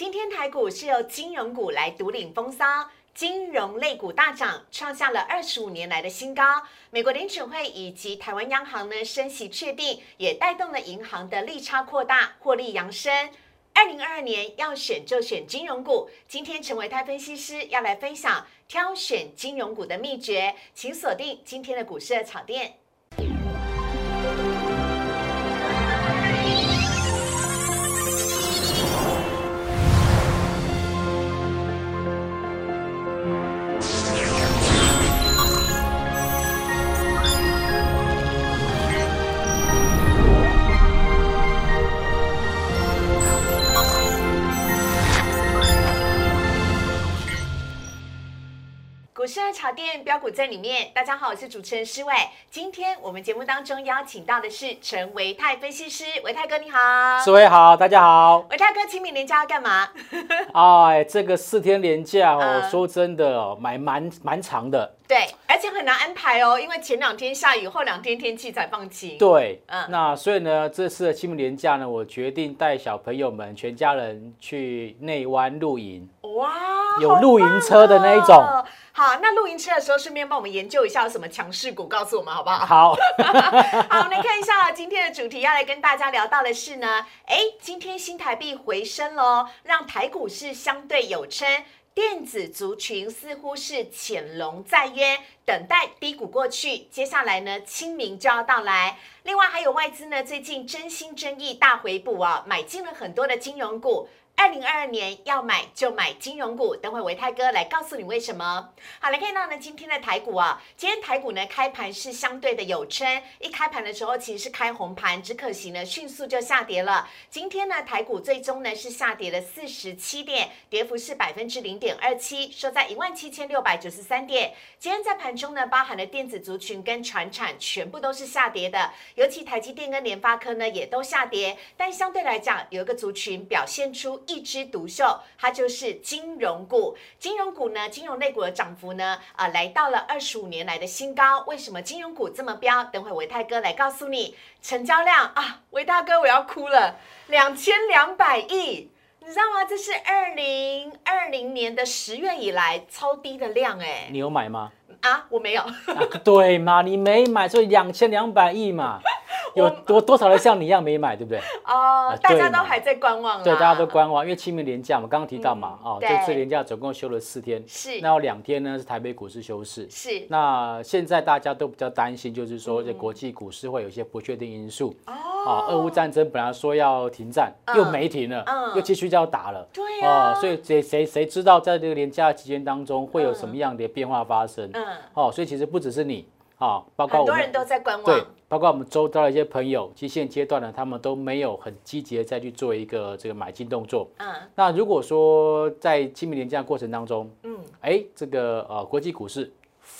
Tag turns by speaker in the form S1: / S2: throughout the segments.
S1: 今天台股是由金融股来独领风骚，金融类股大涨，创下了二十五年来的新高。美国联储会以及台湾央行呢升息确定，也带动了银行的利差扩大，获利扬升。二零二二年要选就选金融股。今天陈维泰分析师要来分享挑选金融股的秘诀，请锁定今天的股市的炒店。股市的炒店标股在里面。大家好，我是主持人施伟。今天我们节目当中邀请到的是陈维泰分析师，维泰哥你好。
S2: 施伟好，大家好。
S1: 维泰哥，清明年假要干嘛？
S2: 哎，这个四天连假哦，
S1: 嗯
S2: 说真的哦，蛮蛮蛮长的。
S1: 对，而且很难安排哦，因为前两天下雨，后两天天气才放晴。
S2: 对，
S1: 嗯
S2: 那所以呢，这次的清明连假呢，我决定带小朋友们全家人去内湾露营。
S1: 哇，
S2: 有露营车的那一种
S1: 哦好，那露营车的时候，顺便帮我们研究一下有什么强势股，告诉我们好不好？
S2: 好，
S1: 好，我们来看一下今天的主题，要来跟大家聊到的是呢，哎，今天新台币回升喽，让台股市相对有撑。电子族群似乎是潜龙在渊，等待低谷过去。接下来呢，清明就要到来。另外还有外资呢，最近真心真意大回补啊，买进了很多的金融股。二零二二年要买就买金融股，等会维泰哥来告诉你为什么。好，来看到呢今天的台股啊，今天台股呢开盘是相对的有撑，一开盘的时候其实是开红盘，只可惜呢迅速就下跌了。今天呢台股最终呢是下跌了四十七点，跌幅是百分之零点二七，收在一万七千六百九十三点。今天在盘中呢，包含了电子族群跟船产全部都是下跌的，尤其台积电跟联发科呢也都下跌，但相对来讲有一个族群表现出一枝独秀，它就是金融股。金融股呢，金融类股的涨幅呢，啊、来到了二十五年来的新高。为什么金融股这么飙？等会维泰哥来告诉你。成交量啊，维大哥我要哭了，两千两百亿。你知道吗？这是二零二零年的十月以来超低的量哎、
S2: 你有买吗？
S1: 啊，我没有，
S2: 啊对嘛，你没买，所以两千两百亿嘛，有多多少人像你一样没买，对不对？
S1: 哦
S2: 啊，
S1: 大家都还在观望啦
S2: 对，大家都观望，因为清明连假，我们刚刚提到嘛，哦，这次连假总共休了四天，
S1: 是。
S2: 那有两天呢是台北股市休市。
S1: 是。
S2: 那现在大家都比较担心，就是说
S1: 嗯。
S2: 这国际股市会有一些不确定因素。
S1: 哦。
S2: 啊，俄乌战争本来说要停战，
S1: 嗯。
S2: 又没停了，
S1: 嗯。
S2: 又继续就要打了。
S1: 对啊。
S2: 哦，所以谁谁谁知道在这个连假期间当中会有什么样的变化发生？
S1: 嗯，
S2: 哦，所以其实不只是你，啊，包括
S1: 很多人都在观
S2: 对
S1: 望，，
S2: 包括我们周遭的一些朋友，其实现阶段呢，他们都没有很积极的再去做一个这个买进动作。
S1: 嗯。
S2: 那如果说在清明年假过程当中，
S1: 嗯。
S2: 哎，这个呃国际股市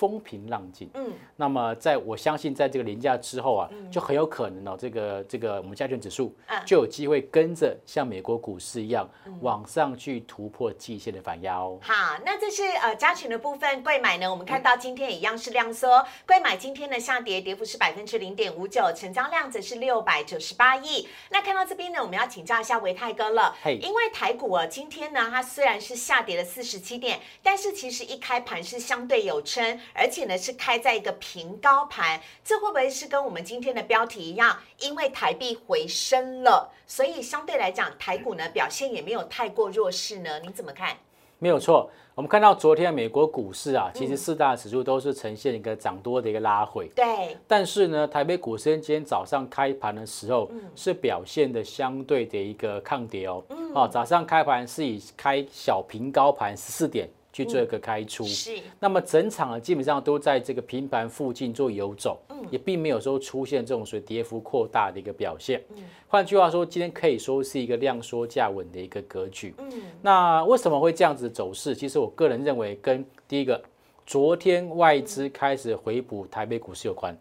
S2: 风平浪静，
S1: 嗯，
S2: 那么在我相信在这个连假之后啊，就很有可能哦，这个这个我们加权指数
S1: 嗯
S2: 就有机会跟着像美国股市一样往上去突破季线的反压哦。
S1: 好，那这是呃加权的部分，贵买呢，我们看到今天也一样是量缩，贵买今天的下跌，跌幅是百分之零点五九，成交量则是六百九十八亿。那看到这边呢，我们要请教一下维泰哥了，
S2: 嘿。
S1: 因为台股啊，今天呢，它虽然是下跌了四十七点，但是其实一开盘是相对有撑，而且呢是开在一个平高盘，这会不会是跟我们今天的标题一样？因为台币回升了，所以相对来讲，台股呢表现也没有太过弱势呢？你怎么看？
S2: 没有错，我们看到昨天美国股市啊，
S1: 嗯
S2: 其实四大指数都是呈现一个涨多的一个拉回。
S1: 对，
S2: 但是呢，台北股市今天早上开盘的时候，
S1: 嗯
S2: 是表现的相对的一个抗跌哦。嗯哦，早上开盘是以开小平高盘十四点去做一个开出。
S1: 是。
S2: 那么整场呢，基本上都在这个平盘附近做游走，也并没有说出现这种所谓跌幅扩大的一个表现。换句话说，今天可以说是一个量缩价稳的一个格局。
S1: 嗯
S2: 那为什么会这样子走势？其实我个人认为跟第一个，昨天外资开始回补台北股市有关。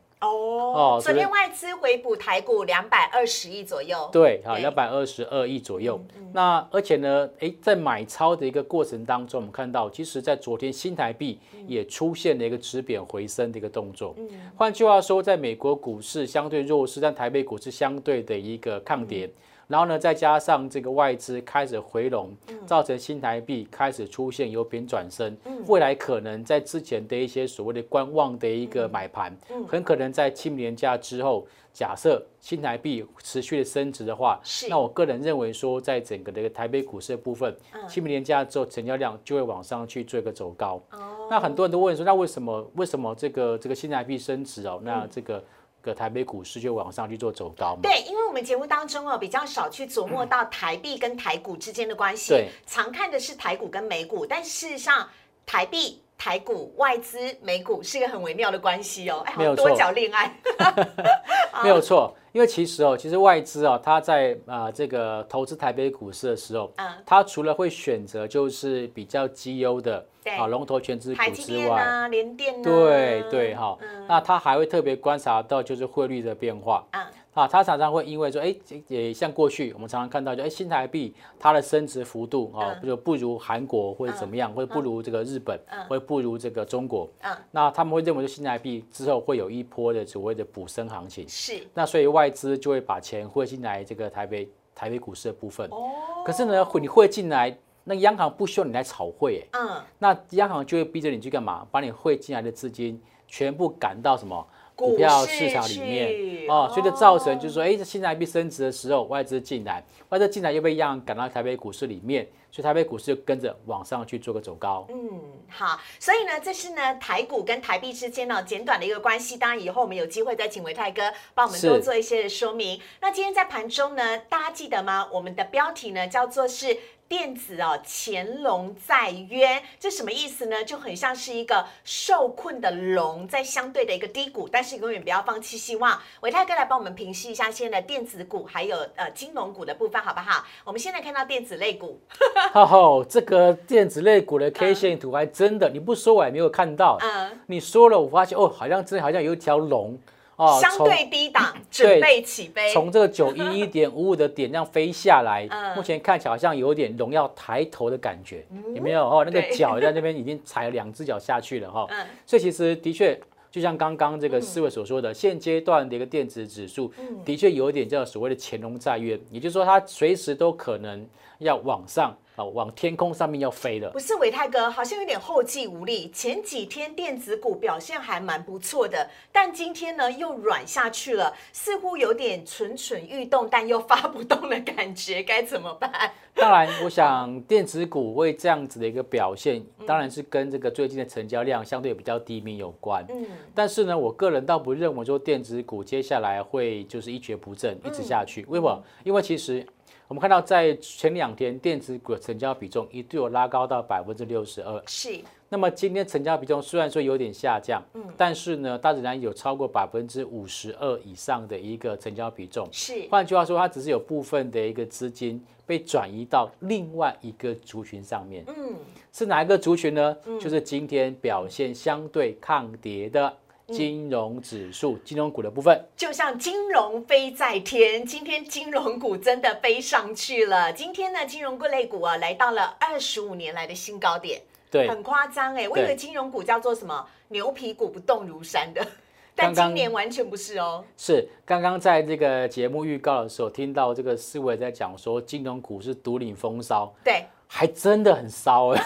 S1: 哦昨天外资回补台股两百二十亿左右，
S2: 对，啊，
S1: 对
S2: 两百二十二亿左右。那而且呢，哎，在买超的一个过程当中，我们看到，其实在昨天新台币也出现了一个止贬回升的一个动作。换句话说，在美国股市相对弱势，但台北股市相对的一个抗跌。然后呢，再加上这个外资开始回笼，造成新台币开始出现由贬转升，未来可能在之前的一些所谓的观望的一个买盘，很可能在清明年假之后，假设新台币持续的升值的话，那我个人认为说，在整个的一个台北股市的部分，清明年假之后成交量就会往上去做一个走高。那很多人都问说，那为什么为什么这个这个新台币升值哦？那这个。个台北股市就往上去做走高嘛？
S1: 对，因为我们节目当中哦比较少去琢磨到台币跟台股之间的关系，对，常看的是台股跟美股，但事实上台币、台股、外资、美股是一个很微妙的关系哦，
S2: 没有
S1: 多角恋爱，
S2: 没有错。因为其实哦，其实外资哦，它在啊这个投资台北股市的时候，嗯，它除了会选择就是比较绩优的。啊，龙头全资股之外，啊
S1: 联电
S2: 对对哈，那他还会特别观察到就是汇率的变化。啊，啊，他常常会因为说，哎，也像过去我们常常看到，就哎新台币它的升值幅度啊，就不如韩国或者怎么样，或者不如这个日本，或者不如这个中国，嗯，那他们会认为说新台币之后会有一波的所谓的补升行情，
S1: 是，
S2: 那所以外资就会把钱汇进来这个台北台北股市的部分，哦，可是呢，汇你汇进来。那央行不需要你来炒汇，嗯，那央行就会逼着你去干嘛？把你汇进来的资金全部赶到什么股票市场里面哦，所以就造成就是说，哎，这新台币升值的时候，外资进来，外资进来又被央行赶到台北股市里面，所以台北股市就跟着往上去做个走高。
S1: 嗯，好，所以呢，这是呢台股跟台币之间呢简短的一个关系。当然，以后我们有机会再请维泰哥帮我们多做一些说明。那今天在盘中呢，大家记得吗？我们的标题呢叫做是。电子哦，潜龙在渊，这什么意思呢？就很像是一个受困的龙，在相对的一个低谷，但是永远不要放弃希望。伟泰哥来帮我们平息一下现在的电子股还有呃金融股的部分，好不好？我们现在看到电子类股，
S2: 哈哈，这个电子类股的 K 线图还真的，你不说我也没有看到，嗯，你说了，我发现哦，好像真的好像有一条龙。
S1: 哦，相对低档，准备起飞，
S2: 从这个九一一点五五的点这样飞下来，目前看起来好像有点荣耀抬头的感觉，有没有？哦，那个脚在那边已经踩了两只脚下去了哈，所以其实的确，就像刚刚这个四位所说的，现阶段的一个电子指数，的确有一点叫所谓的潜龙在渊，也就是说它随时都可能要往上。往天空上面要飞了，
S1: 不是伟泰哥，好像有点后继无力。前几天电子股表现还蛮不错的，但今天呢又软下去了，似乎有点蠢蠢欲动，但又发不动的感觉，该怎么办？
S2: 当然，我想电子股会这样子的一个表现，当然是跟这个最近的成交量相对比较低迷有关。嗯，但是呢，我个人倒不认为说电子股接下来会就是一蹶不振，一直下去。为什么？因为其实。我们看到，在前两天电子股成交比重一度有拉高到百分之六十二。
S1: 是。
S2: 那么今天成交比重虽然说有点下降，嗯，但是呢，大自然有超过百分之五十二以上的一个成交比重。
S1: 是。
S2: 换句话说，它只是有部分的一个资金被转移到另外一个族群上面。嗯。是哪一个族群呢？就是今天表现相对抗跌的。金融指数、金融股的部分，
S1: 就像金融飞在天，今天金融股真的飞上去了。今天呢，金融各类股啊，来到了二十五年来的新高点，
S2: 对，
S1: 很夸张哎。我以为金融股叫做什么牛皮股不动如山的，但今年完全不是哦。
S2: 是刚刚在这个节目预告的时候，听到这个思维在讲说，金融股是独领风骚，
S1: 对。
S2: 还真的很骚哎！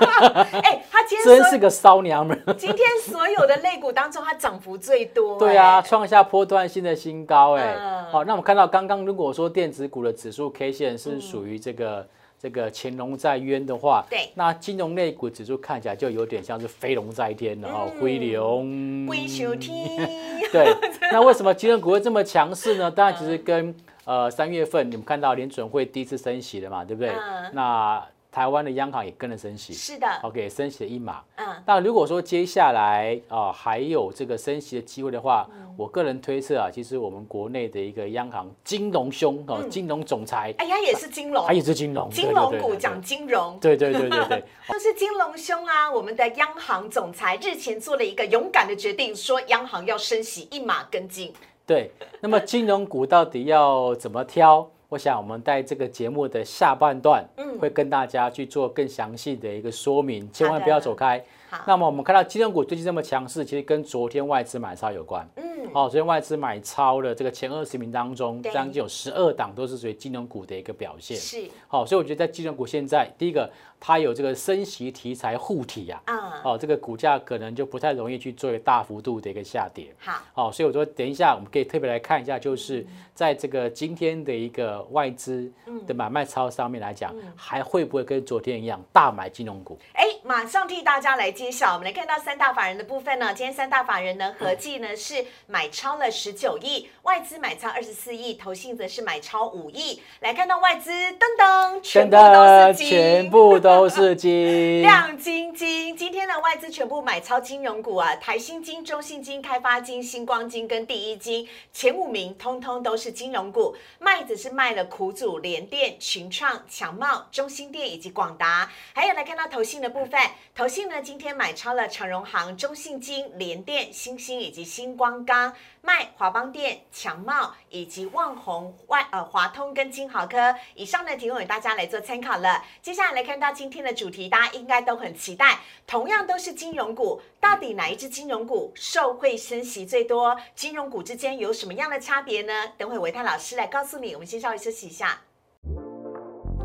S1: 哎，他今天
S2: 真是个骚娘们。
S1: 今天所有的类股当中，它涨幅最多。
S2: 对啊，创下波段性的新高哎。好，那我们看到刚刚，如果说电子股的指数 K 线是属于这个这个潜龙在渊的话，
S1: 对，
S2: 那金融类股指数看起来就有点像是飞龙在天了哦，飞龙
S1: 飞上天。
S2: 对，那为什么金融股会这么强势呢？当然，其实跟呃，三月份你们看到联准会第一次升息了嘛，对不对？那台湾的央行也跟着升息，
S1: 是的
S2: ，OK，升息了一码。嗯，那如果说接下来啊还有这个升息的机会的话，我个人推测啊，其实我们国内的一个央行金融兄哦，金融总裁，
S1: 哎呀，也是金融，
S2: 他也是金融，
S1: 金融股讲金融，
S2: 对对对对对，
S1: 就是金融兄啊，我们的央行总裁日前做了一个勇敢的决定，说央行要升息一码跟进。
S2: 对，那么金融股到底要怎么挑？我想我们在这个节目的下半段，嗯，会跟大家去做更详细的一个说明，千万不要走开。那么我们看到金融股最近这么强势，其实跟昨天外资买超有关。嗯，哦，昨天外资买超的这个前二十名当中，
S1: 对
S2: 将近有十二档都是属于金融股的一个表现。
S1: 是，
S2: 好、所以我觉得在金融股现在，第一个它有这个升息题材护体啊，
S1: 嗯，
S2: 哦，这个股价可能就不太容易去做一个大幅度的一个下跌。
S1: 好，
S2: 哦、所以我说等一下我们可以特别来看一下，就是在这个今天的一个外资的买卖超上面来讲，还会不会跟昨天一样大买金融股？
S1: 哎，马上替大家来揭晓。我们来看到三大法人的部分呢，今天三大法人呢合计呢是买超了十九亿，外资买超二十四亿，投信则是买超五亿。来看到外资，噔噔，全部都是金，
S2: 全部都都是金。
S1: 亮晶晶，今天的外资全部买超金融股啊，台新金、中信金、开发金、星光金跟第一金前五名，通通都是金融股。麦子是卖了苦主、联电、群创、强茂、中兴电以及广达。还有来看到投信的部分，投信呢今天买超了长荣行、中信金、联电、星星以及星光钢，卖华邦电、强茂以及旺宏、外呃华通跟金豪科。以上呢提供给大家来做参考了。接下来来看到今天的主题，大家应该都很期待，同样都是金融股，到底哪一只金融股受惠升息最多？金融股之间有什么样的差别呢？等会维泰老师来告诉你。我们先稍微休息一下。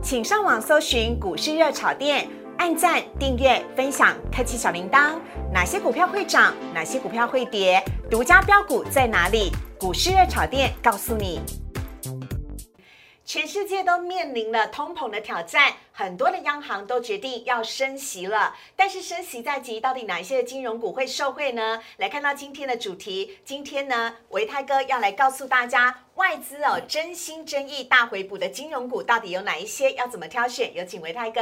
S1: 请上网搜寻股市热炒店，按赞、订阅、分享，开启小铃铛。哪些股票会涨？哪些股票会跌？独家标股在哪里？股市热炒店告诉你。全世界都面临了通膨的挑战，很多的央行都决定要升息了。但是升息在即，到底哪一些的金融股会受惠呢？来看到今天的主题，今天呢，维泰哥要来告诉大家，外资哦真心真意大回补的金融股到底有哪一些，要怎么挑选？有请维泰哥。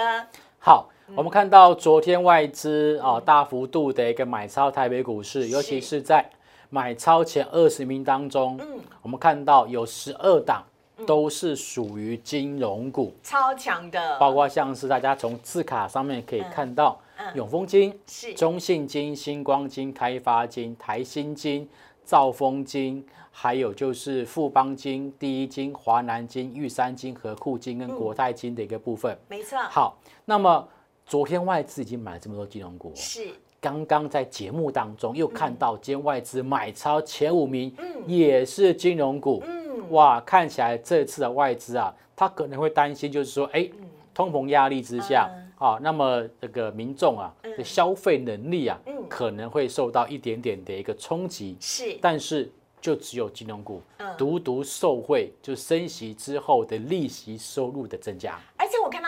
S2: 好，我们看到昨天外资啊大幅度的一个买超台北股市，尤其是在买超前二十名当中，
S1: 嗯。
S2: 我们看到有十二档都是属于金融股，
S1: 超强的，
S2: 包括像是大家从字卡上面可以看到
S1: 嗯。
S2: 永丰金、
S1: 是。
S2: 中信金、星光金、开发金、台新金、兆丰金，还有就是富邦金、第一金、华南金、玉山金、和库金跟国泰金的一个部分。
S1: 没错，
S2: 好，那么昨天外资已经买了这么多金融股哦，
S1: 是
S2: 刚刚在节目当中又看到今天外资买超前五名，
S1: 嗯。
S2: 也是金融股。
S1: 嗯。
S2: 哇，看起来这次的外资啊，他可能会担心，就是说，哎，通膨压力之下，
S1: 嗯。
S2: 啊，那么这个民众啊
S1: 嗯。
S2: 的消费能力啊
S1: 嗯，
S2: 可能会受到一点点的一个冲击，
S1: 是，
S2: 但是就只有金融股
S1: 嗯。
S2: 独独受惠，就升息之后的利息收入的增加。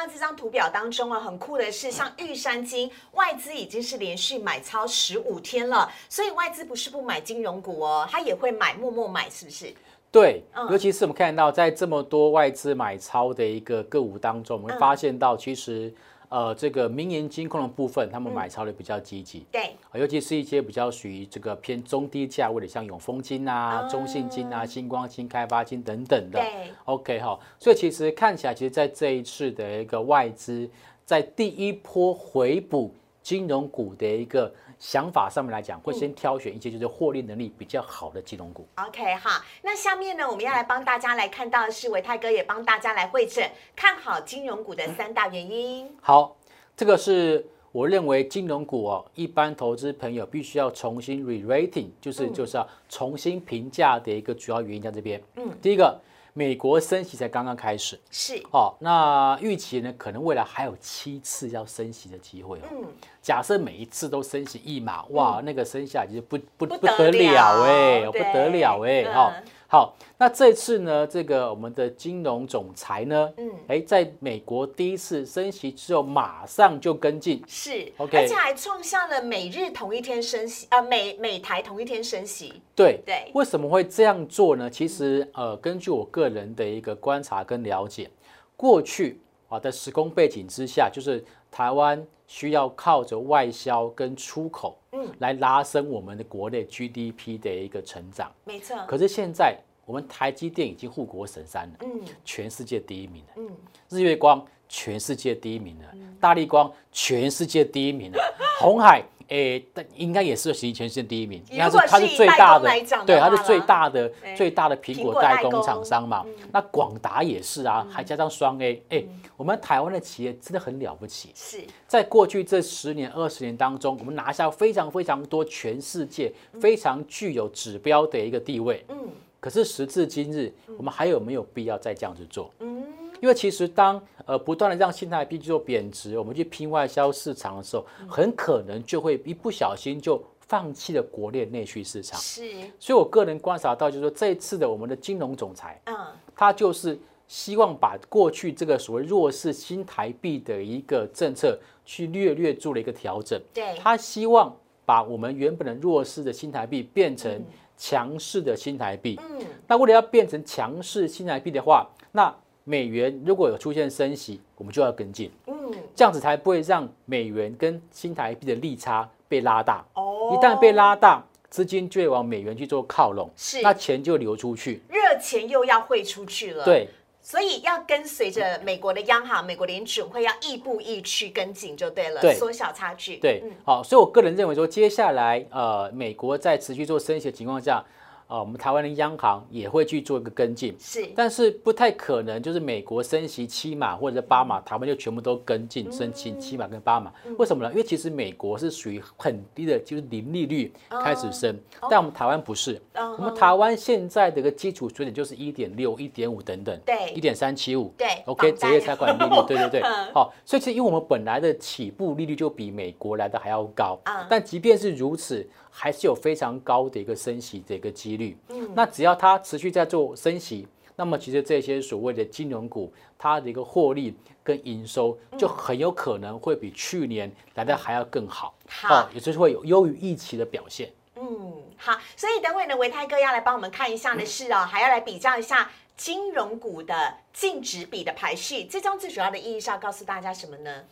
S1: 这张图表当中啊，很酷的是，像玉山金外资已经是连续买超十五天了，所以外资不是不买金融股哦，它也会买，默默买，是不是？
S2: 对
S1: 嗯，
S2: 尤其是我们看到在这么多外资买超的一个个股当中，我们会
S1: 嗯
S2: 发现到其实。呃，这个民营金控的部分，他们买超的比较积极，
S1: 对，
S2: 啊尤其是一些比较属于这个偏中低价位的，像永丰金啊、
S1: 哦。
S2: 中信金啊、星光金、开发金等等的。
S1: 对
S2: ，OK 哈，所以其实看起来，其实在这一次的一个外资在第一波回补金融股的一个想法上面来讲，会先挑选一些就是获利能力比较好的金融股。
S1: OK 哈，那下面呢，我们要来帮大家来看到的是维泰哥也帮大家来会诊看好金融股的三大原因。
S2: 好，这个是我认为金融股哦，一般投资朋友必须要重新 re-rating，就是、
S1: 嗯
S2: 就是要重新评价的一个主要原因在这边。
S1: 嗯
S2: 第一个，美国升息才刚刚开始。
S1: 是，
S2: 哦，那预期呢，可能未来还有七次要升息的机会哦。
S1: 嗯，
S2: 假设每一次都升息一码，哇，那个升下来其实不不
S1: 不
S2: 不得
S1: 得了
S2: 了哎、不得了哎、
S1: 嗯
S2: 哈、好，那这次呢，这个我们的金融总裁呢，
S1: 嗯。
S2: 哎，在美国第一次升息之后，马上就跟进，
S1: 是
S2: OK
S1: 而且还创下了每日同一天升息，啊，每每台同一天升息。
S2: 对
S1: 对。
S2: 为什么会这样做呢？其实呃，根据我个人的一个观察跟了解，过去啊的时空背景之下，就是台湾需要靠着外销跟出口，
S1: 嗯。
S2: 来拉升我们的国内 GDP 的一个成长。
S1: 没错，
S2: 可是现在我们台积电已经护国神山了，
S1: 嗯。
S2: 全世界第一名了。
S1: 嗯，
S2: 日月光全世界第一名了，大力光全世界第一名了，红海诶，但应该也是实全世界第一名，应该
S1: 如果
S2: 它是最大的对，它是最大的
S1: 对
S2: 最大的苹
S1: 苹
S2: 果代工。
S1: 果代工
S2: 厂商嘛。那广达也是啊，还加上双 A，哎，我们台湾的企业真的很了不起。
S1: 是。
S2: 在过去这十年、二十年当中，我们拿下非常非常多全世界非常具有指标的一个地位。
S1: 嗯
S2: 可是时至今日，我们还有没有必要再这样子做？
S1: 嗯。
S2: 因为其实当呃不断的让新台币去做贬值，我们去拼外销市场的时候，很可能就会一不小心就放弃了国内内需市场。
S1: 是。
S2: 所以我个人观察到，就是说这一次的我们的金融总裁，
S1: 嗯。
S2: 他就是希望把过去这个所谓弱势新台币的一个政策去略略做了一个调整。
S1: 对。
S2: 他希望把我们原本的弱势的新台币变成强势的新台币。
S1: 嗯。
S2: 那为了要变成强势新台币的话，那美元如果有出现升息，我们就要跟进，
S1: 嗯。
S2: 这样子才不会让美元跟新台币的利差被拉大。
S1: 哦。
S2: 一旦被拉大，资金就会往美元去做靠拢，
S1: 是。
S2: 那钱就流出去。
S1: 热钱又要汇出去了，，
S2: 对，
S1: 所以要跟随着美国的央行、美国联准会要亦步亦趋跟进就对了，
S2: 对。
S1: 缩小差距，
S2: 对
S1: 嗯，
S2: 好，所以我个人认为说，接下来呃，美国在持续做升息的情况下，呃，我们台湾的央行也会去做一个跟进，
S1: 是。
S2: 但是不太可能就是美国升息七码或者八码，台湾就全部都跟进升息七码跟八码，为什么呢？因为其实美国是属于很低的，就是零利率开始升，但我们台湾不是，
S1: 嗯
S2: 我们台湾现在的一个基础水准就是一点六、一点五等等，
S1: 对
S2: 一点三七五，
S1: 对
S2: ，OK，职业财管利率，对对对。
S1: 嗯，
S2: 好，所以其实因为我们本来的起步利率就比美国来的还要高
S1: 啊，
S2: 但即便是如此，还是有非常高的一个升息的一个几率。
S1: 嗯
S2: 那只要它持续在做升息，那么其实这些所谓的金融股，它的一个获利跟营收就很有可能会比去年来的还要更好，
S1: 好
S2: 也就是会有优于预期的表现。
S1: 嗯，好，所以等会呢，维泰哥要来帮我们看一下的是哦，还要来比较一下金融股的净值比的排序。这张最主要的意义是要告诉大家什么呢？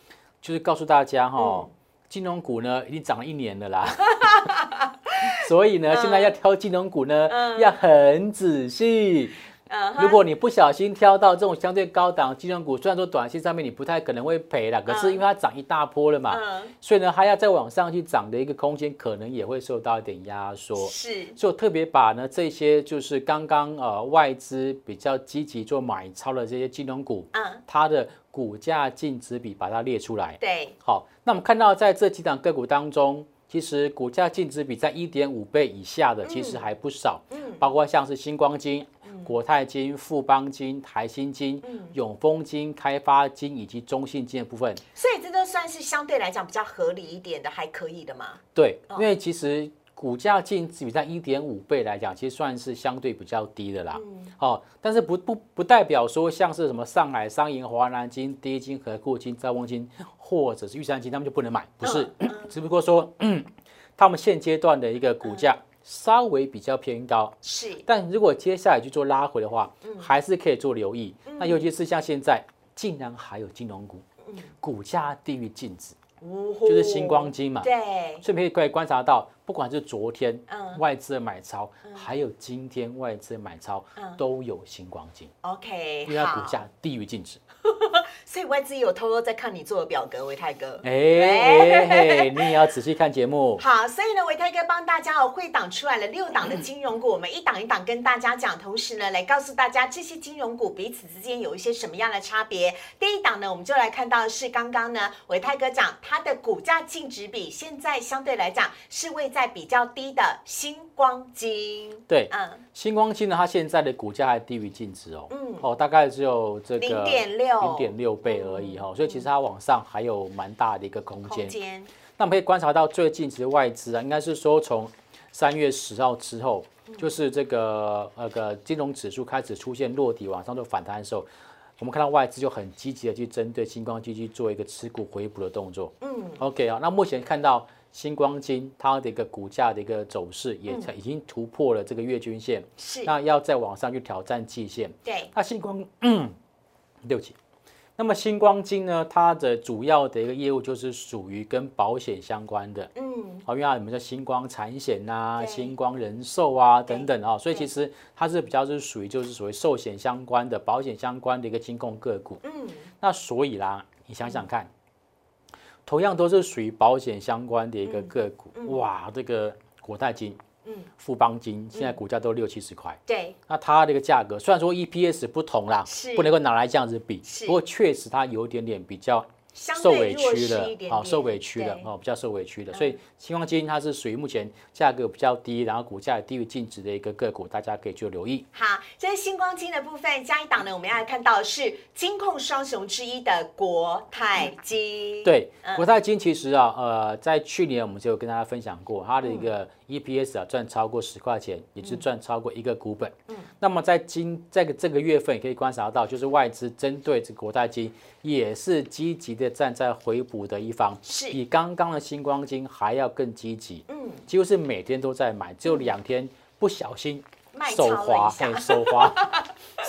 S2: 就是告诉大家哈、
S1: 嗯
S2: 金融股呢已经涨了一年了啦，所以呢，现在要挑金融股呢、
S1: 嗯。
S2: 要很仔细。
S1: 嗯
S2: 如果你不小心挑到这种相对高档的金融股，虽然说短期上面你不太可能会赔了，可是因为它涨一大波了嘛，
S1: 嗯，
S2: 所以呢，它要再往上去涨的一个空间，可能也会受到一点压缩。
S1: 是。
S2: 所以我特别把呢这些就是刚刚呃外资比较积极做买超的这些金融股，
S1: 嗯，
S2: 它的股价净值比把它列出来。
S1: 对，
S2: 好，那我们看到在这几档个股当中，其实股价净值比在一点五倍以下的，其实还不少，
S1: 嗯。
S2: 包括像是星光金、国泰金、富邦金、台新金、
S1: 嗯。
S2: 永丰金、开发金以及中信金的部分。
S1: 所以这都算是相对来讲比较合理一点的，还可以的嘛。
S2: 对，
S1: 哦。
S2: 因为其实股价净值比在一点五倍来讲，其实算是相对比较低的啦。
S1: 嗯。
S2: 哦，但是不不不代表说像是什么上海商银、华南金、第一金、和固金、兆丰金或者是玉山金，他们就不能买，不是，
S1: 嗯。
S2: 只不过说 他们现阶段的一个股价稍微比较偏高。
S1: 是，
S2: 但如果接下来去做拉回的话，
S1: 嗯。
S2: 还是可以做留意。那尤其是像现在，竟然还有金融股，股价低于净值，
S1: 就
S2: 就是星光金嘛。
S1: 对，
S2: 所以可以观察到，不管是昨天
S1: 嗯。
S2: 外资的买超，还有今天外资的买超，都有星光金
S1: ，OK，
S2: 因为它股价低于净值。
S1: 所以外资有偷偷在看你做的表格，维泰哥。
S2: 哎 你也要仔细看节目。
S1: 好，所以呢，维泰哥帮大家哦会档出来了六档的金融股，我们一档一档跟大家讲，同时呢，来告诉大家这些金融股彼此之间有一些什么样的差别。第一档呢，我们就来看到的是刚刚呢，维泰哥讲它的股价净值比现在相对来讲是位在比较低的星光金。
S2: 对，
S1: 嗯，
S2: 星光金呢，它现在的股价还低于净值哦，
S1: 嗯。
S2: 哦，大概只有这个
S1: 零点六。
S2: 零点六倍而已哈、哦，所以其实它往上还有蛮大的一个空间。那我们可以观察到最近其实外资啊，应该是说从三月十号之后，就是这个那个金融指数开始出现落底往上做反弹的时候，我们看到外资就很积极的去针对星光金去做一个持股回补的动作。
S1: 嗯。
S2: OK 啊，那目前看到星光金它的一个股价的一个走势也已经突破了这个月均线，
S1: 是，
S2: 那要再往上去挑战季线。
S1: 对，
S2: 那星光，嗯，对不起。那么星光金呢，它的主要的一个业务就是属于跟保险相关的，
S1: 嗯。
S2: 好，因为它有没有星光产险呐、
S1: 对。
S2: 星光人寿啊等等啊，所以其实它是比较是属于就是属于寿险相关的、保险相关的一个金控个股。
S1: 嗯，
S2: 那所以啦，你想想看，同样都是属于保险相关的一个个股，哇，这个国泰金。嗯，富邦金现在股价都六七十块，
S1: 对，
S2: 那它这个价格虽然说 EPS 不同啦，
S1: 是。
S2: 不能够拿来这样子比，不过确实它有一点点比较。受委屈了，好，受委屈了，哦，比较受委屈的，所以星光基金它是属于目前价格比较低，然后股价低于净值的一个个股，大家可以去留意。
S1: 好，这是星光金的部分，下一档呢，我们要来看到是金控双雄之一的国泰金。
S2: 对，国泰金其实啊，呃，在去年我们就有跟大家分享过它的一个。EPS 啊赚超过十块钱，也是赚超过一个股本。嗯，那么在今这个这个月份可以观察到，就是外资针对这国泰金也是积极的站在回补的一方，
S1: 是
S2: 比刚刚的星光金还要更积极。嗯，几乎是每天都在买，只有两天不小心手滑，手 滑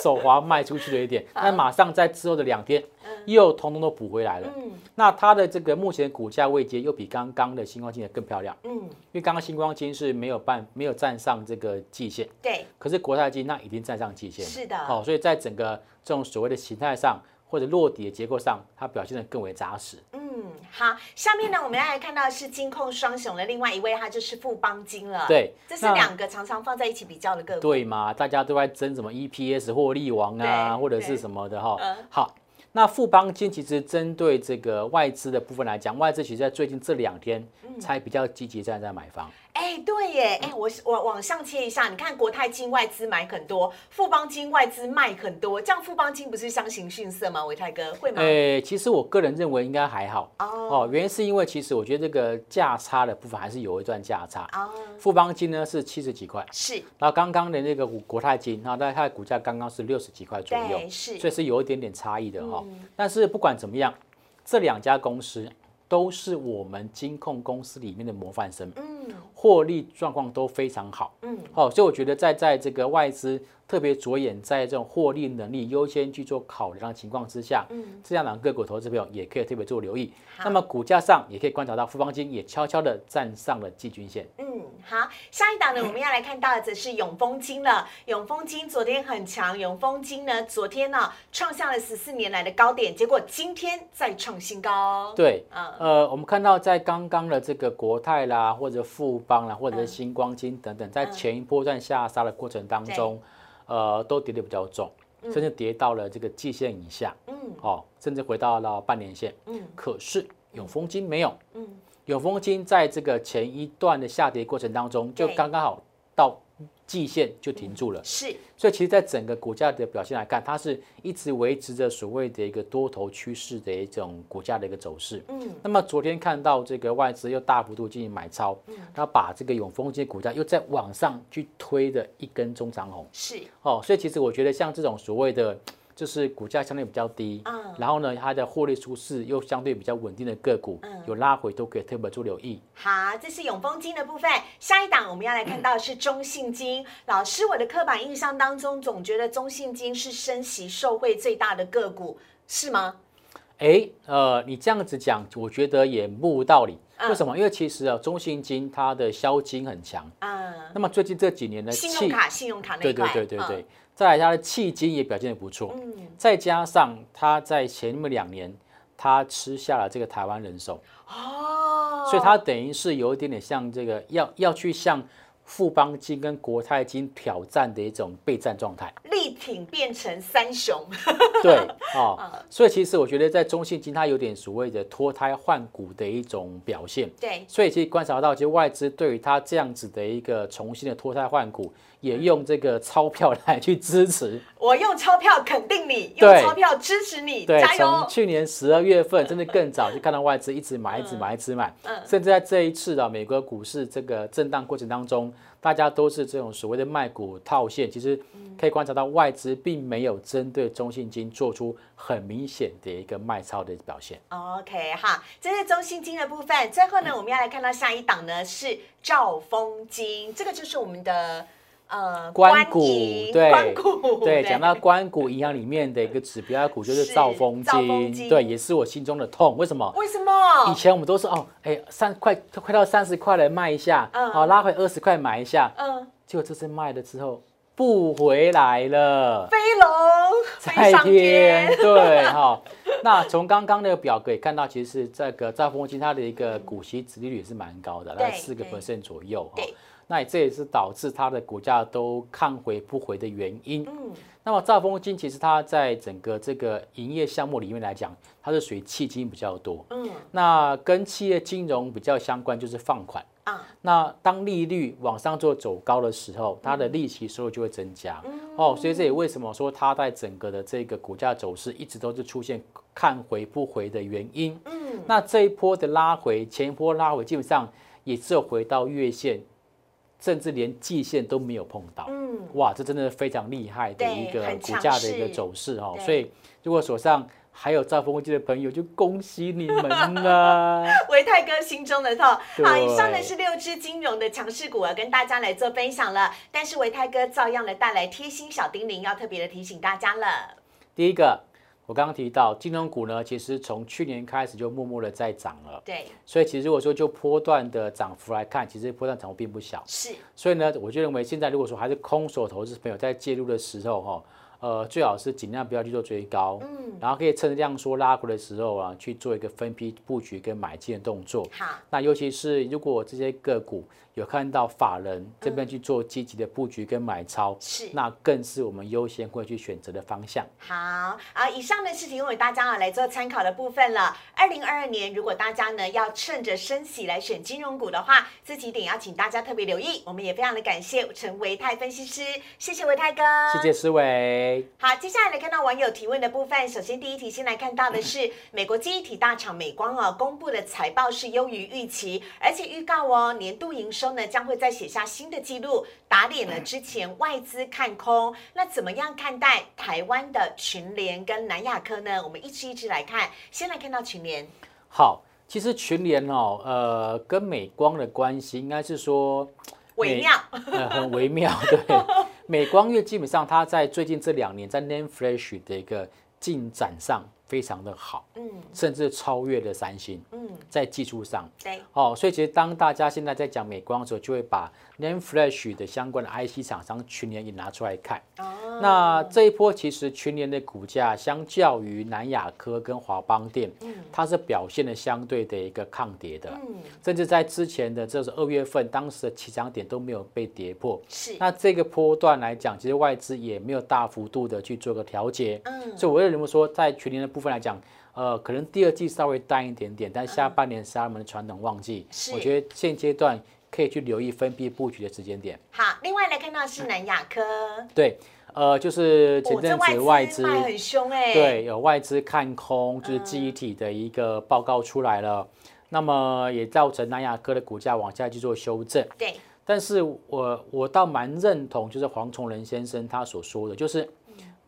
S2: 手滑卖出去了一点，但马上在之后的两天。又通通都补回来了。嗯，那它的这个目前股价位阶又比刚刚的星光金更漂亮。嗯，因为刚刚星光金是没有办没有站上这个季线。
S1: 对。
S2: 可是国泰金那已经站上季线。
S1: 是的。
S2: 好，所以在整个这种所谓的形态上或者落底的结构上，它表现的更为扎实。
S1: 嗯，好，下面呢我们要来看到是金控双雄的另外一位，他就是富邦金了。
S2: 对，
S1: 这是两个常常放在一起比较的个股。
S2: 对嘛？大家都在争什么 EPS 获利王啊，或者是什么的哈。嗯。好。那富邦金其实针对这个外资的部分来讲，外资其实在最近这两天才比较积极在在买房。
S1: 哎，对耶，哎，我我往上切一下，你看国泰金外资买很多，富邦金外资卖很多，这样富邦金不是相形逊色吗？伟泰哥会吗？
S2: 哎，其实我个人认为应该还好哦。原因是因为其实我觉得这个价差的部分还是有一段价差。哦。富邦金呢是七十几块，
S1: 是。
S2: 然后刚刚的那个国泰金，然后它的股价刚刚是六十几块左右，
S1: 是。
S2: 所以是有一点点差异的哈。但是不管怎么样，这两家公司。都是我们金控公司里面的模范生，嗯，获利状况都非常好，嗯，好，所以我觉得在在这个外资。特别着眼在这种获利能力优先去做考量的情况之下，嗯，这样的个股投资朋友也可以特别做留意。那么股价上也可以观察到，富邦金也悄悄的站上了季均线。
S1: 嗯，好，下一档呢，我们要来看到的则是永丰金了。永丰金昨天很强，永丰金呢昨天呢创下了十四年来的高点，结果今天再创新高。
S2: 对，嗯呃，我们看到在刚刚的这个国泰啦，或者富邦啦，或者是星光金等等，在前一波段下杀的过程当中。呃，都跌得比较重，甚至跌到了这个季线以下，嗯，哦，甚至回到了半年线，嗯，可是永丰金没有，嗯，永丰金在这个前一段的下跌过程当中，就刚刚好到。季线就停住了，
S1: 是，
S2: 所以其实，在整个股价的表现来看，它是一直维持着所谓的一个多头趋势的一种股价的一个走势。嗯，那么昨天看到这个外资又大幅度进行买超，嗯，它把这个永丰金股价又在往上去推的一根中长红，
S1: 是，
S2: 哦，所以其实我觉得像这种所谓的。就是股价相对比较低，嗯，然后呢，它的获利舒适又相对比较稳定的个股，嗯，有拉回都可以特别做留意。
S1: 好，这是永丰金的部分。下一档我们要来看到的是中信金。老师，我的刻板印象当中总觉得中信金是升息受惠最大的个股，是吗？
S2: 哎，呃，你这样子讲，我觉得也不无道理。为什么？因为其实啊，中信金它的销金很强，嗯，那么最近这几年呢，
S1: 信用卡、信用卡那
S2: 对对对对对。再来，它的迄今也表现的不错，嗯，再加上它在前面两年，它吃下了这个台湾人寿，哦，所以它等于是有一点点像这个要要去向。富邦金跟国泰金挑战的一种备战状态，
S1: 力挺变成三雄。
S2: 对，哦，所以其实我觉得在中信金它有点所谓的脱胎换骨的一种表现。
S1: 对，
S2: 所以其实观察到，其实外资对于它这样子的一个重新的脱胎换骨，也用这个钞票来去支持。
S1: 我用钞票肯定你，用钞票支持你，加油！
S2: 从去年十二月份，甚至更早就看到外资一直买，一直买，一直买，嗯，甚至在这一次的美国股市这个震荡过程当中。大家都是这种所谓的卖股套现，其实可以观察到外资并没有针对中信金做出很明显的一个卖超的表现。
S1: OK 哈，这是中信金的部分。最后呢，我们要来看到下一档呢是兆丰金，这个就是我们的。
S2: 呃，关谷
S1: 对
S2: 对，讲到关谷银行里面的一个指标股就是兆丰金，对，也是我心中的痛。为什么？
S1: 为什么？
S2: 以前我们都是哦，哎，三快快到三十块来卖一下，哦，拉回二十块买一下，嗯，结果这次卖了之后，不回来了，
S1: 飞龙
S2: 在
S1: 天，
S2: 对哈。那从刚刚那个表格也看到，其实这个兆丰金它的一个股息殖利率也是蛮高的，大概四个
S1: 对
S2: percent 左右哈
S1: 对。
S2: 那这也是导致它的股价都看回不回的原因。
S1: 嗯，
S2: 那么兆丰金其实它在整个这个营业项目里面来讲，它是属于迄金比较多。
S1: 嗯
S2: 那跟企业金融比较相关就是放款。
S1: 啊，
S2: 那当利率往上做走高的时候，它的利息收入就会增加。
S1: 嗯
S2: 哦，所以这也为什么说它在整个的这个股价走势一直都是出现看回不回的原因。
S1: 嗯，
S2: 那这一波的拉回，前一波拉回基本上也只有回到月线，甚至连季线都没有碰到。
S1: 嗯，
S2: 哇，这真的是非常厉害的一个股价的一个走势哦。所以如果手上还有兆丰金的朋友，就恭喜你们了。
S1: 维泰哥心中的痛。好，以上呢是六只金融的强势股啊，跟大家来做分享了。但是维泰哥照样的带来贴心小叮咛，要特别的提醒大家了。
S2: 第一个，我刚刚提到金融股呢，其实从去年开始就默默的在涨了。
S1: 对，
S2: 所以其实如果说就波段的涨幅来看，其实波段涨幅并不小。
S1: 是，
S2: 所以呢，我就认为现在如果说还是空手投资朋友在介入的时候，哈，呃，最好是尽量不要去做追高，
S1: 嗯，
S2: 然后可以趁着量缩拉回的时候啊，去做一个分批布局跟买进的动作。
S1: 好，
S2: 那尤其是如果这些个股有看到法人这
S1: 嗯
S2: 边去做积极的布局跟买超，
S1: 是。
S2: 那更是我们优先会去选择的方向。
S1: 好啊，以上呢是提供给大家啊来做参考的部分了。二零二二年，如果大家呢要趁着升息来选金融股的话，这几点要请大家特别留意。我们也非常的感谢陈维泰分析师，谢谢维泰哥，
S2: 谢谢思维。
S1: 好，接下来来看到网友提问的部分。首先，第一题先来看到的是 美国记忆体大厂美光啊，公布的财报是优于预期，而且预告哦，年度营收呢将会再写下新的纪录，打脸了之前外资看空。那怎么样看待台湾的群联跟南亚科呢？我们一支一支来看。先来看到群联，
S2: 好，其实群联哦，呃，跟美光的关系应该是说
S1: 微妙，
S2: 呃，很微妙。对，美光因为基本上它在最近这两年在 Name Flash 的一个进展上非常的好，
S1: 嗯
S2: 甚至超越了三星，
S1: 嗯，
S2: 在技术上。
S1: 对，
S2: 哦，所以其实当大家现在在讲美光的时候，就会把 Name Flash 的相关的 IC 厂商群联也拿出来看。
S1: 哦，
S2: 那这一波其实群联的股价相较于南亚科跟华邦电，
S1: 嗯。
S2: 它是表现的相对的一个抗跌的，
S1: 嗯。
S2: 甚至在之前的这是二月份，当时的起涨点都没有被跌破。
S1: 是，
S2: 那这个波段来讲，其实外资也没有大幅度的去做个调节，
S1: 嗯。
S2: 所以我认为说，在群联的部分来讲，呃，可能第二季稍微淡一点点，但下半年是他们的传统旺季，
S1: 是。
S2: 我觉得现阶段可以去留意分批布局的时间点。
S1: 好。另外来看到是南亚科，
S2: 对，呃，就是前阵子外资
S1: 很凶哎，
S2: 对，有外资看空，就是
S1: 嗯
S2: 记忆体的一个报告出来了，那么也造成南亚科的股价往下去做修正。
S1: 对，
S2: 但是我我倒蛮认同，就是黄崇仁先生他所说的，就是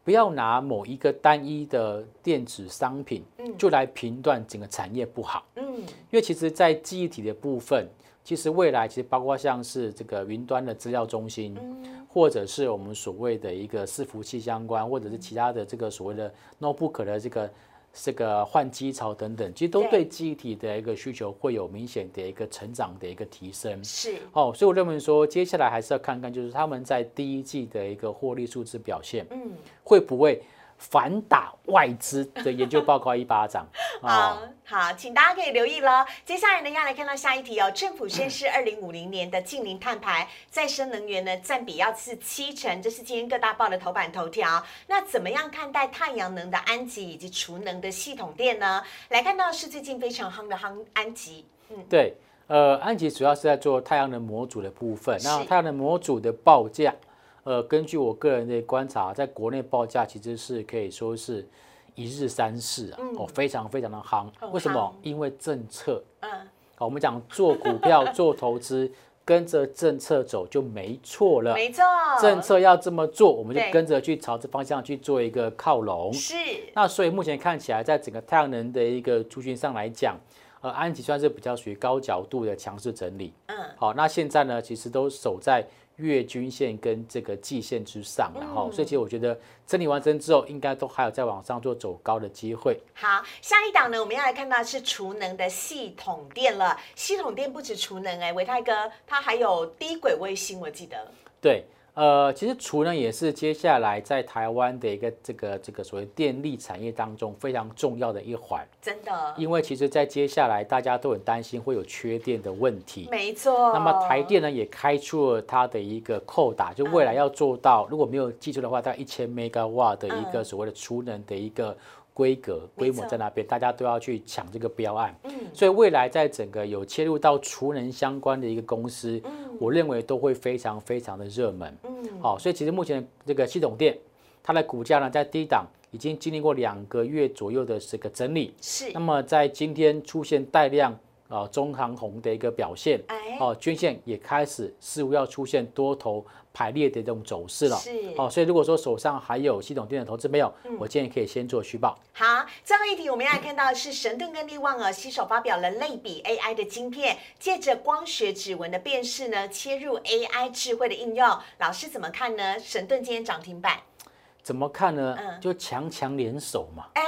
S2: 不要拿某一个单一的电子商品
S1: 嗯。
S2: 就来评断整个产业不好，
S1: 嗯。
S2: 因为其实在记忆体的部分，其实未来其实包括像是这个云端的资料中心，
S1: 嗯
S2: 或者是我们所谓的一个伺服器相关，或者是其他的这个所谓的 notebook 的这个这个换机潮等等，其实都
S1: 对
S2: 对记忆体的一个需求会有明显的一个成长的一个提升。
S1: 是，
S2: 哦，所以我认为说，接下来还是要看看，就是他们在第一季的一个获利数字表现，
S1: 嗯。
S2: 会不会反打外资的研究报告一巴掌？
S1: 好好，请大家可以留意喽。接下来呢，要来看到下一题哦。政府宣示二零五零年的近零碳排，再生能源呢占比要是七成，这是今天各大报的头版头条。那怎么样看待太阳能的安吉以及储能的系统电呢？来看到是最近非常夯的夯安吉，
S2: 对，呃，安吉主要是在做太阳能模组的部分。那
S1: 是
S2: 太阳能模组的报价，呃，根据我个人的观察，在国内报价其实是可以说是一日三市啊，哦，非常非常的夯。
S1: 很
S2: 为什么？因为政策。
S1: 嗯，
S2: 好，我们讲做股票、做投资，跟着政策走就没错了。
S1: 没错，
S2: 政策要这么做，我们就跟着去朝这方向去做一个靠拢。
S1: 是
S2: 那所以目前看起来，在整个太阳能的一个族群上来讲，呃，安吉算是比较属于高角度的强势整理。
S1: 嗯
S2: 好，那现在呢，其实都守在月均线跟这个季线之上，然后，
S1: 嗯
S2: 所以其实我觉得整理完成之后，应该都还有再往上做走高的机会。
S1: 好，下一档呢，我们要来看到是储能的系统电了。系统电不止储能哎、维泰哥，它还有低轨卫星，我记得。
S2: 对，呃，其实储能也是接下来在台湾的一个这个这个所谓电力产业当中非常重要的一环。
S1: 真的，
S2: 因为其实，在接下来大家都很担心会有缺电的问题。
S1: 没错。
S2: 那么台电呢也开出了它的一个扣打，就未来要做到，如果没有记错的话，大概一千 mega 瓦的一个所谓的储能的一个规格规模在那边，大家都要去抢这个标案。嗯。所以未来在整个有切入到储能相关的一个公司，我认为都会非常非常的热门。嗯，好，所以其实目前这个系统店，它的股价呢在低档已经经历过两个月左右的这个整理，
S1: 是。
S2: 那么在今天出现带量。啊，中航红的一个表现，哦，均线也开始似乎要出现多头排列的这种走势了。
S1: 是，
S2: 哦，所以如果说手上还有系统电的投资没有，我建议可以先做续报。
S1: 好，最后一题我们要看到是神盾跟力旺啊，携手发表了类比 AI 的晶片，借着光学指纹的辨识呢，切入 AI 智慧的应用。老师怎么看呢？神盾今天涨停板。
S2: 怎么看呢？嗯，就强强联手嘛。
S1: 哎，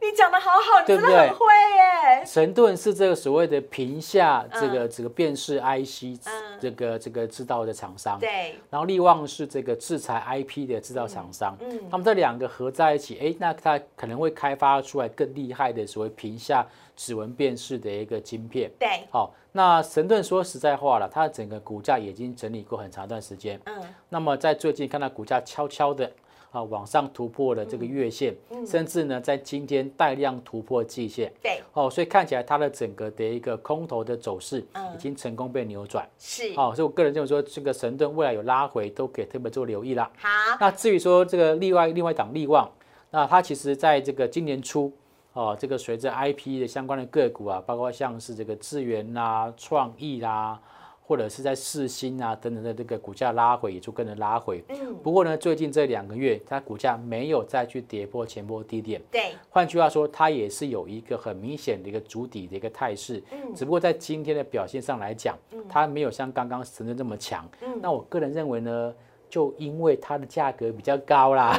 S1: 你讲的好好，你真的很会耶。
S2: 神盾是这个所谓的屏下这个这个辨识 IC 这个这个制造的厂商。
S1: 对。
S2: 然后力旺是这个制裁 IP 的制造厂商。嗯。他们这两个合在一起，哎，那它可能会开发出来更厉害的所谓屏下指纹辨识的一个晶片。
S1: 对。
S2: 好，那神盾说实在话了，它整个股价已经整理过很长一段时间。嗯。那么在最近看到股价悄悄的。啊，往上突破了这个月线，甚至呢，在今天带量突破季线。
S1: 对，
S2: 哦，所以看起来它的整个的一个空头的走势已经成功被扭转。
S1: 是，
S2: 哦，所以我个人认为说，这个神盾未来有拉回，都可以特别做留意啦。
S1: 好，
S2: 那至于说这个另外另外一档利旺，那它其实在这个今年初，哦，这个随着 IP 的相关的个股啊，包括像是这个智源啦、创意啦。或者是在四星啊等等的这个股价拉回，也就跟着拉回。嗯。不过呢，最近这两个月，它股价没有再去跌破前波低点。
S1: 对。
S2: 换句话说，它也是有一个很明显的一个主底的一个态势。嗯。只不过在今天的表现上来讲，它没有像刚刚神的这么强。嗯。那我个人认为呢？就因为它的价格比较高啦，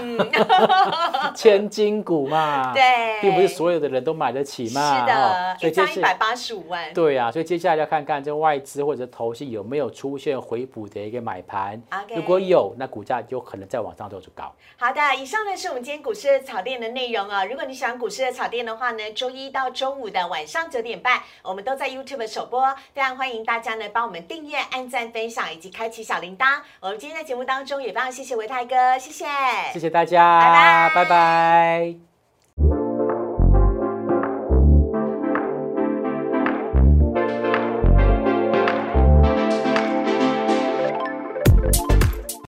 S2: 千金股嘛，
S1: 对，
S2: 并不是所有的人都买得起嘛，
S1: 是的，所以张一百八十五万，
S2: 对啊，所以接下来要看看这外资或者投信有没有出现回补的一个买盘，如果有，那股价就可能再往上走就高。
S1: 好的，以上呢是我们今天股市的草店的内容啊。如果你喜欢股市的草店的话呢，周一到周五的晚上九点半，我们都在 YouTube 首播，非常欢迎大家呢帮我们订阅、按赞、分享以及开启小铃铛。我们今天在节目当中。中也非常谢谢维泰哥，谢谢，
S2: 谢谢大家，拜
S1: 拜，
S2: 拜拜。